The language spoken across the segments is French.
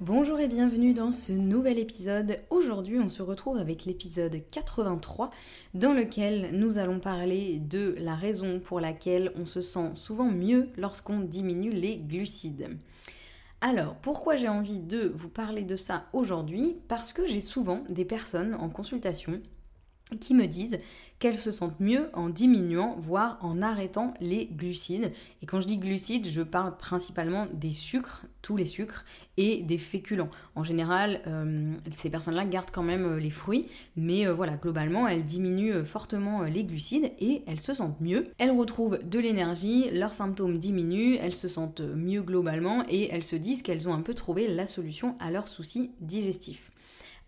Bonjour et bienvenue dans ce nouvel épisode. Aujourd'hui on se retrouve avec l'épisode 83 dans lequel nous allons parler de la raison pour laquelle on se sent souvent mieux lorsqu'on diminue les glucides. Alors, pourquoi j'ai envie de vous parler de ça aujourd'hui? Parce que j'ai souvent des personnes en consultation qui me disent qu'elles se sentent mieux en diminuant, voire en arrêtant les glucides. Et quand je dis glucides, je parle principalement des sucres, tous les sucres, et des féculents. En général, euh, ces personnes-là gardent quand même euh, les fruits, mais euh, voilà, globalement, elles diminuent fortement les glucides et elles se sentent mieux. Elles retrouvent de l'énergie, leurs symptômes diminuent, elles se sentent mieux globalement et elles se disent qu'elles ont un peu trouvé la solution à leurs soucis digestifs.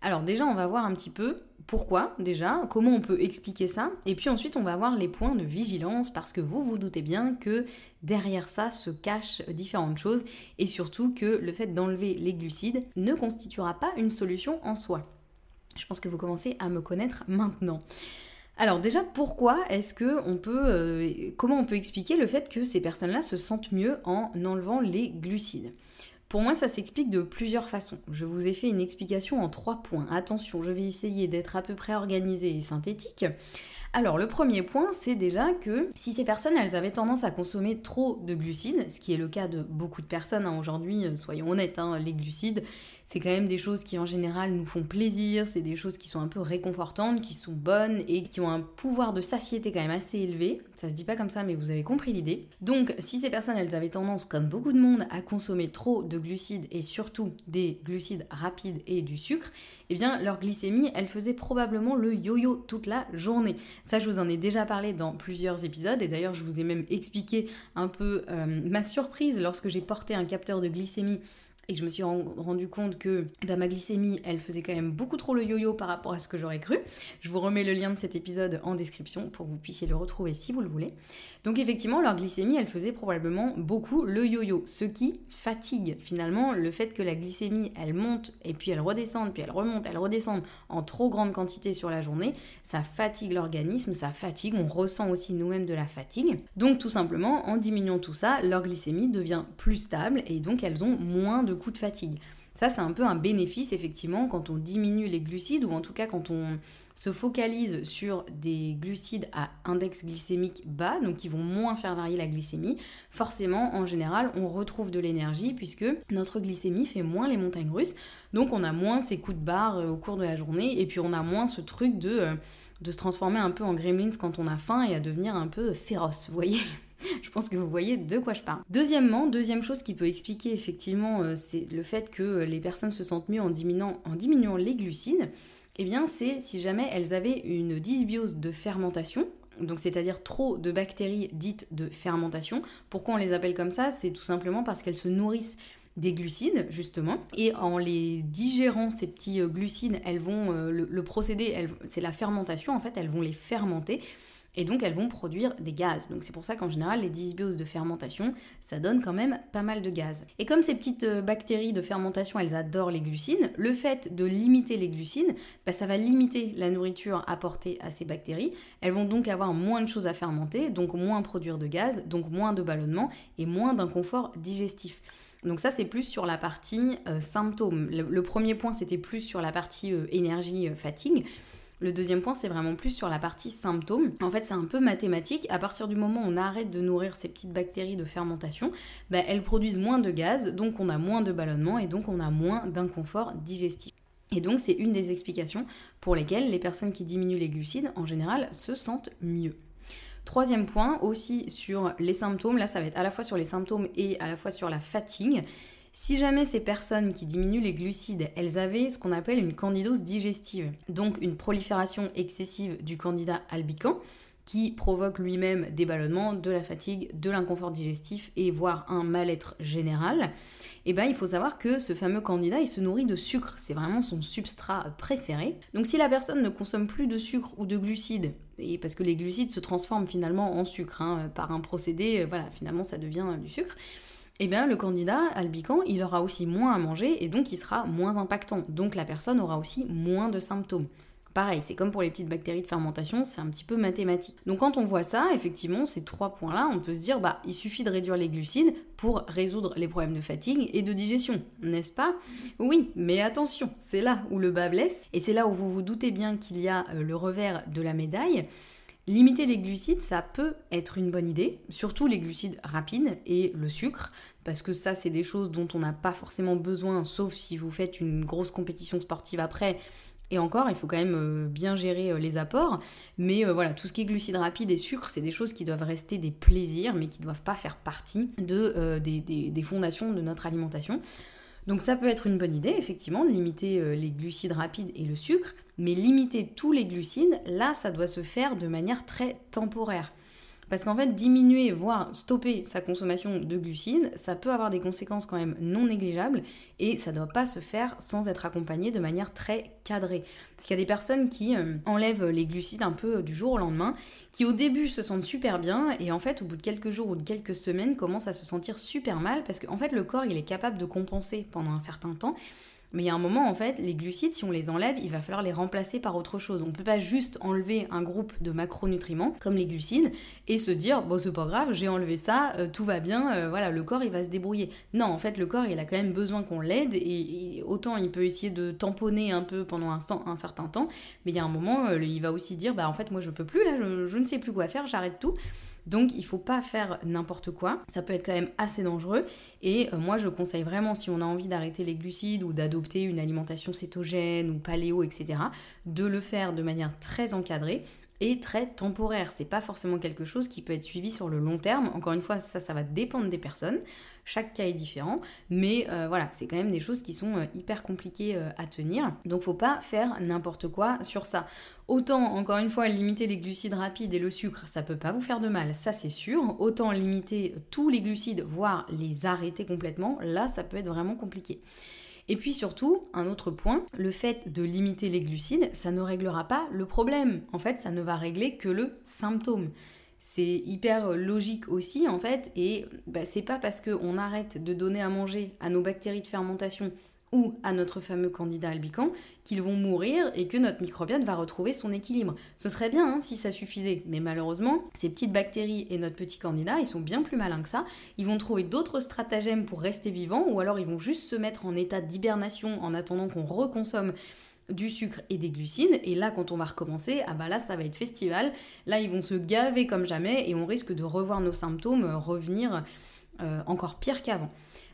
Alors déjà, on va voir un petit peu pourquoi déjà, comment on peut expliquer ça, et puis ensuite on va voir les points de vigilance parce que vous vous doutez bien que derrière ça se cachent différentes choses et surtout que le fait d'enlever les glucides ne constituera pas une solution en soi. Je pense que vous commencez à me connaître maintenant. Alors déjà, pourquoi est-ce que on peut, euh, comment on peut expliquer le fait que ces personnes-là se sentent mieux en enlevant les glucides? Pour moi, ça s'explique de plusieurs façons. Je vous ai fait une explication en trois points. Attention, je vais essayer d'être à peu près organisée et synthétique. Alors le premier point, c'est déjà que si ces personnes, elles avaient tendance à consommer trop de glucides, ce qui est le cas de beaucoup de personnes hein, aujourd'hui, euh, soyons honnêtes, hein, les glucides, c'est quand même des choses qui en général nous font plaisir, c'est des choses qui sont un peu réconfortantes, qui sont bonnes et qui ont un pouvoir de satiété quand même assez élevé. Ça se dit pas comme ça, mais vous avez compris l'idée. Donc si ces personnes, elles avaient tendance, comme beaucoup de monde, à consommer trop de glucides et surtout des glucides rapides et du sucre, eh bien leur glycémie, elle faisait probablement le yo-yo toute la journée. Ça, je vous en ai déjà parlé dans plusieurs épisodes et d'ailleurs, je vous ai même expliqué un peu euh, ma surprise lorsque j'ai porté un capteur de glycémie et je me suis rendu compte que bah, ma glycémie, elle faisait quand même beaucoup trop le yo-yo par rapport à ce que j'aurais cru. Je vous remets le lien de cet épisode en description pour que vous puissiez le retrouver si vous le voulez. Donc effectivement, leur glycémie, elle faisait probablement beaucoup le yo-yo, ce qui fatigue finalement le fait que la glycémie, elle monte et puis elle redescende, puis elle remonte, elle redescend en trop grande quantité sur la journée. Ça fatigue l'organisme, ça fatigue, on ressent aussi nous-mêmes de la fatigue. Donc tout simplement, en diminuant tout ça, leur glycémie devient plus stable et donc elles ont moins de coup de fatigue. Ça, c'est un peu un bénéfice, effectivement, quand on diminue les glucides, ou en tout cas quand on se focalise sur des glucides à index glycémique bas, donc qui vont moins faire varier la glycémie. Forcément, en général, on retrouve de l'énergie puisque notre glycémie fait moins les montagnes russes, donc on a moins ces coups de barre euh, au cours de la journée, et puis on a moins ce truc de, euh, de se transformer un peu en gremlins quand on a faim et à devenir un peu féroce, vous voyez je pense que vous voyez de quoi je parle. Deuxièmement, deuxième chose qui peut expliquer effectivement, euh, c'est le fait que les personnes se sentent mieux en diminuant les glucides. Eh bien, c'est si jamais elles avaient une dysbiose de fermentation, donc c'est-à-dire trop de bactéries dites de fermentation. Pourquoi on les appelle comme ça? C'est tout simplement parce qu'elles se nourrissent des glucides justement. Et en les digérant ces petits euh, glucides elles vont euh, le, procédé c'est la fermentation en fait elles vont les fermenter et donc elles vont produire des gaz. Donc c'est pour ça qu'en général les dysbioses de fermentation, ça donne quand même pas mal de gaz. Et comme ces petites euh, bactéries de fermentation, elles adorent les glucides, le fait de limiter les glucides, bah, ça va limiter la nourriture apportée à ces bactéries. Elles vont donc avoir moins de choses à fermenter, donc moins produire de gaz, donc moins de ballonnement et moins d'inconfort digestif. Donc ça, c'est plus sur la partie euh, symptômes. Le, premier point, c'était plus sur la partie euh, énergie, fatigue. Le deuxième point, c'est vraiment plus sur la partie symptômes. En fait, c'est un peu mathématique. À partir du moment où on arrête de nourrir ces petites bactéries de fermentation, bah, elles produisent moins de gaz, donc on a moins de ballonnement et donc on a moins d'inconfort digestif. Et donc, c'est une des explications pour lesquelles les personnes qui diminuent les glucides, en général, se sentent mieux. Troisième point, aussi sur les symptômes, là ça va être à la fois sur les symptômes et à la fois sur la fatigue. Si jamais ces personnes qui diminuent les glucides, elles avaient ce qu'on appelle une candidose digestive, donc une prolifération excessive du candidat albican, qui provoque lui-même des ballonnements, de la fatigue, de l'inconfort digestif et voire un mal-être général, eh ben, il faut savoir que ce fameux candidat, il se nourrit de sucre. C'est vraiment son substrat préféré. Donc si la personne ne consomme plus de sucre ou de glucides, et parce que les glucides se transforment finalement en sucre, hein, par un procédé, euh, voilà, finalement ça devient du sucre, eh bien le candidat albican, il aura aussi moins à manger et donc il sera moins impactant. Donc la personne aura aussi moins de symptômes. Pareil, c'est comme pour les petites bactéries de fermentation, c'est un petit peu mathématique. Donc quand on voit ça, effectivement, ces trois points-là, on peut se dire, bah, il suffit de réduire les glucides pour résoudre les problèmes de fatigue et de digestion, n'est-ce pas? Oui, mais attention, c'est là où le bas blesse, et c'est là où vous vous doutez bien qu'il y a euh, le revers de la médaille. Limiter les glucides, ça peut être une bonne idée, surtout les glucides rapides et le sucre, parce que ça, c'est des choses dont on n'a pas forcément besoin, sauf si vous faites une grosse compétition sportive après. Et encore, il faut quand même euh, bien gérer euh, les apports. Mais euh, voilà, tout ce qui est glucides rapides et sucre, c'est des choses qui doivent rester des plaisirs, mais qui ne doivent pas faire partie de, des, fondations de notre alimentation. Donc ça peut être une bonne idée, effectivement, de limiter les glucides rapides et le sucre, mais limiter tous les glucides, là, ça doit se faire de manière très temporaire. Parce qu'en fait, diminuer, voire stopper sa consommation de glucides, ça peut avoir des conséquences quand même non négligeables et ça ne doit pas se faire sans être accompagné de manière très cadrée. Parce qu'il y a des personnes qui euh, enlèvent les glucides un peu du jour au lendemain, qui au début se sentent super bien et en fait, au bout de quelques jours ou de quelques semaines, commencent à se sentir super mal parce qu'en fait, le corps, il est capable de compenser pendant un certain temps. Mais il y a un moment, en fait, les glucides, si on les enlève, il va falloir les remplacer par autre chose. On ne peut pas juste enlever un groupe de macronutriments, comme les glucides, et se dire, bon, c'est pas grave, j'ai enlevé ça, euh, tout va bien, euh, voilà, le corps, il va se débrouiller. Non, en fait, le corps, il a quand même besoin qu'on l'aide, et, autant il peut essayer de tamponner un peu pendant un, certain temps, mais il y a un moment, euh, il va aussi dire, bah, en fait, moi, je peux plus, là, je ne sais plus quoi faire, j'arrête tout. Donc il faut pas faire n'importe quoi, ça peut être quand même assez dangereux. Et euh, moi je conseille vraiment si on a envie d'arrêter les glucides ou d'adopter une alimentation cétogène ou paléo etc, de le faire de manière très encadrée très temporaire. C'est pas forcément quelque chose qui peut être suivi sur le long terme. Encore une fois, ça, ça va dépendre des personnes. Chaque cas est différent, mais euh, voilà, c'est quand même des choses qui sont euh, hyper compliquées euh, à tenir. Donc faut pas faire n'importe quoi sur ça. Autant, encore une fois, limiter les glucides rapides et le sucre, ça peut pas vous faire de mal, ça c'est sûr. Autant limiter tous les glucides, voire les arrêter complètement, là ça peut être vraiment compliqué. Et puis surtout, un autre point, le fait de limiter les glucides, ça ne réglera pas le problème. En fait, ça ne va régler que le symptôme. C'est hyper logique aussi en fait, et bah, c'est pas parce qu'on arrête de donner à manger à nos bactéries de fermentation ou à notre fameux candidat albican qu'ils vont mourir et que notre microbiote va retrouver son équilibre. Ce serait bien hein, si ça suffisait, mais malheureusement, ces petites bactéries et notre petit candidat, ils sont bien plus malins que ça. Ils vont trouver d'autres stratagèmes pour rester vivants ou alors ils vont juste se mettre en état d'hibernation en attendant qu'on reconsomme du sucre et des glucides. Et là, quand on va recommencer, ah bah là, ça va être festival. Là, ils vont se gaver comme jamais et on risque de revoir nos symptômes revenir euh, encore pire qu'avant.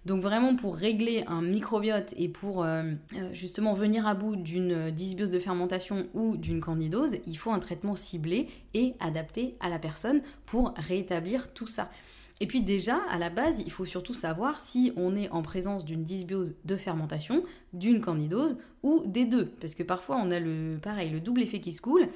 Donc vraiment pour régler un microbiote et pour euh, euh, justement venir à bout d'une dysbiose de fermentation ou d'une candidose, il faut un traitement ciblé et adapté à la personne pour rétablir tout ça. Et puis déjà, à la base, il faut surtout savoir si on est en présence d'une dysbiose de fermentation, d'une candidose ou des deux. Parce que parfois on a le pareil, le double effet qui se coule.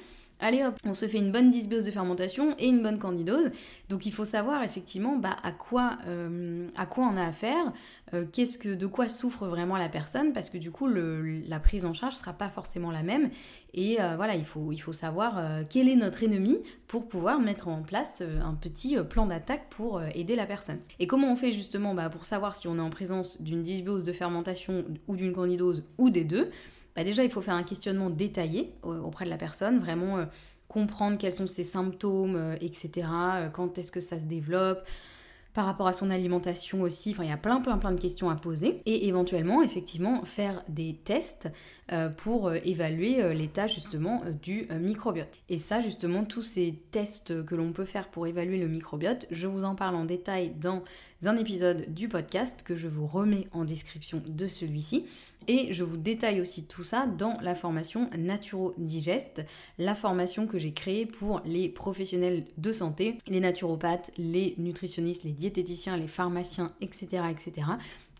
Allez hop, on se fait une bonne dysbiose de fermentation et une bonne candidose. Donc il faut savoir effectivement bah, à, quoi, euh, à quoi on a affaire, euh, qu'est-ce que, de quoi souffre vraiment la personne, parce que du coup la prise en charge sera pas forcément la même. Et euh, voilà, il faut, il faut savoir quel est notre ennemi pour pouvoir mettre en place un petit plan d'attaque pour aider la personne. Et comment on fait justement bah, pour savoir si on est en présence d'une dysbiose de fermentation ou d'une candidose ou des deux? Bah déjà il faut faire un questionnement détaillé euh, auprès de la personne, vraiment euh, comprendre quels sont ses symptômes, euh, etc. Quand est-ce que ça se développe par rapport à son alimentation aussi. Enfin, il y a plein, plein, plein de questions à poser. Et éventuellement, effectivement, faire des tests pour évaluer l'état justement du microbiote. Et ça, justement, tous ces tests que l'on peut faire pour évaluer le microbiote, je vous en parle en détail dans un épisode du podcast que je vous remets en description de celui-ci. Et je vous détaille aussi tout ça dans la formation Naturo Digest, la formation que j'ai créée pour les professionnels de santé, les naturopathes, les nutritionnistes, les diététiciens, les pharmaciens, etc. etc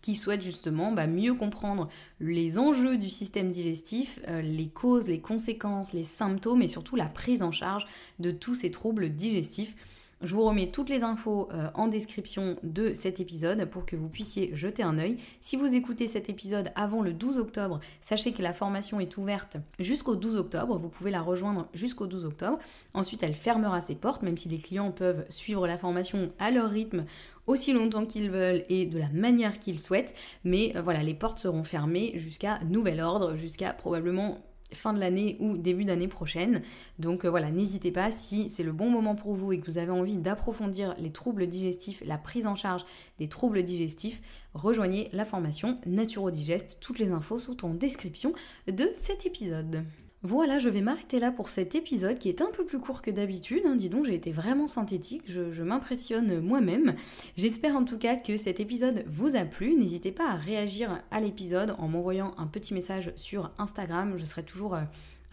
qui souhaitent justement bah, mieux comprendre les enjeux du système digestif, euh, les causes, les conséquences, les symptômes et surtout la prise en charge de tous ces troubles digestifs je vous remets toutes les infos euh, en description de cet épisode pour que vous puissiez jeter un œil. Si vous écoutez cet épisode avant le 12 octobre, sachez que la formation est ouverte jusqu'au 12 octobre. Vous pouvez la rejoindre jusqu'au 12 octobre. Ensuite, elle fermera ses portes, même si les clients peuvent suivre la formation à leur rythme aussi longtemps qu'ils veulent et de la manière qu'ils souhaitent. Mais euh, voilà, les portes seront fermées jusqu'à nouvel ordre, jusqu'à probablement fin de l'année ou début d'année prochaine. Donc euh, voilà, n'hésitez pas si c'est le bon moment pour vous et que vous avez envie d'approfondir les troubles digestifs, la prise en charge des troubles digestifs, rejoignez la formation Naturodigest. Toutes les infos sont en description de cet épisode. Voilà, je vais m'arrêter là pour cet épisode qui est un peu plus court que d'habitude. Hein, dis donc, j'ai été vraiment synthétique, je, m'impressionne moi-même. J'espère en tout cas que cet épisode vous a plu. N'hésitez pas à réagir à l'épisode en m'envoyant un petit message sur Instagram. Je serai toujours...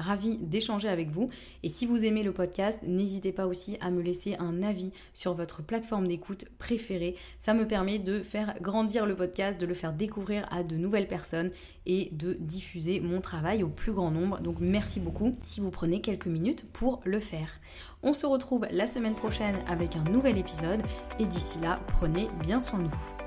Ravie d'échanger avec vous. Et si vous aimez le podcast, n'hésitez pas aussi à me laisser un avis sur votre plateforme d'écoute préférée. Ça me permet de faire grandir le podcast, de le faire découvrir à de nouvelles personnes et de diffuser mon travail au plus grand nombre. Donc merci beaucoup si vous prenez quelques minutes pour le faire. On se retrouve la semaine prochaine avec un nouvel épisode et d'ici là, prenez bien soin de vous.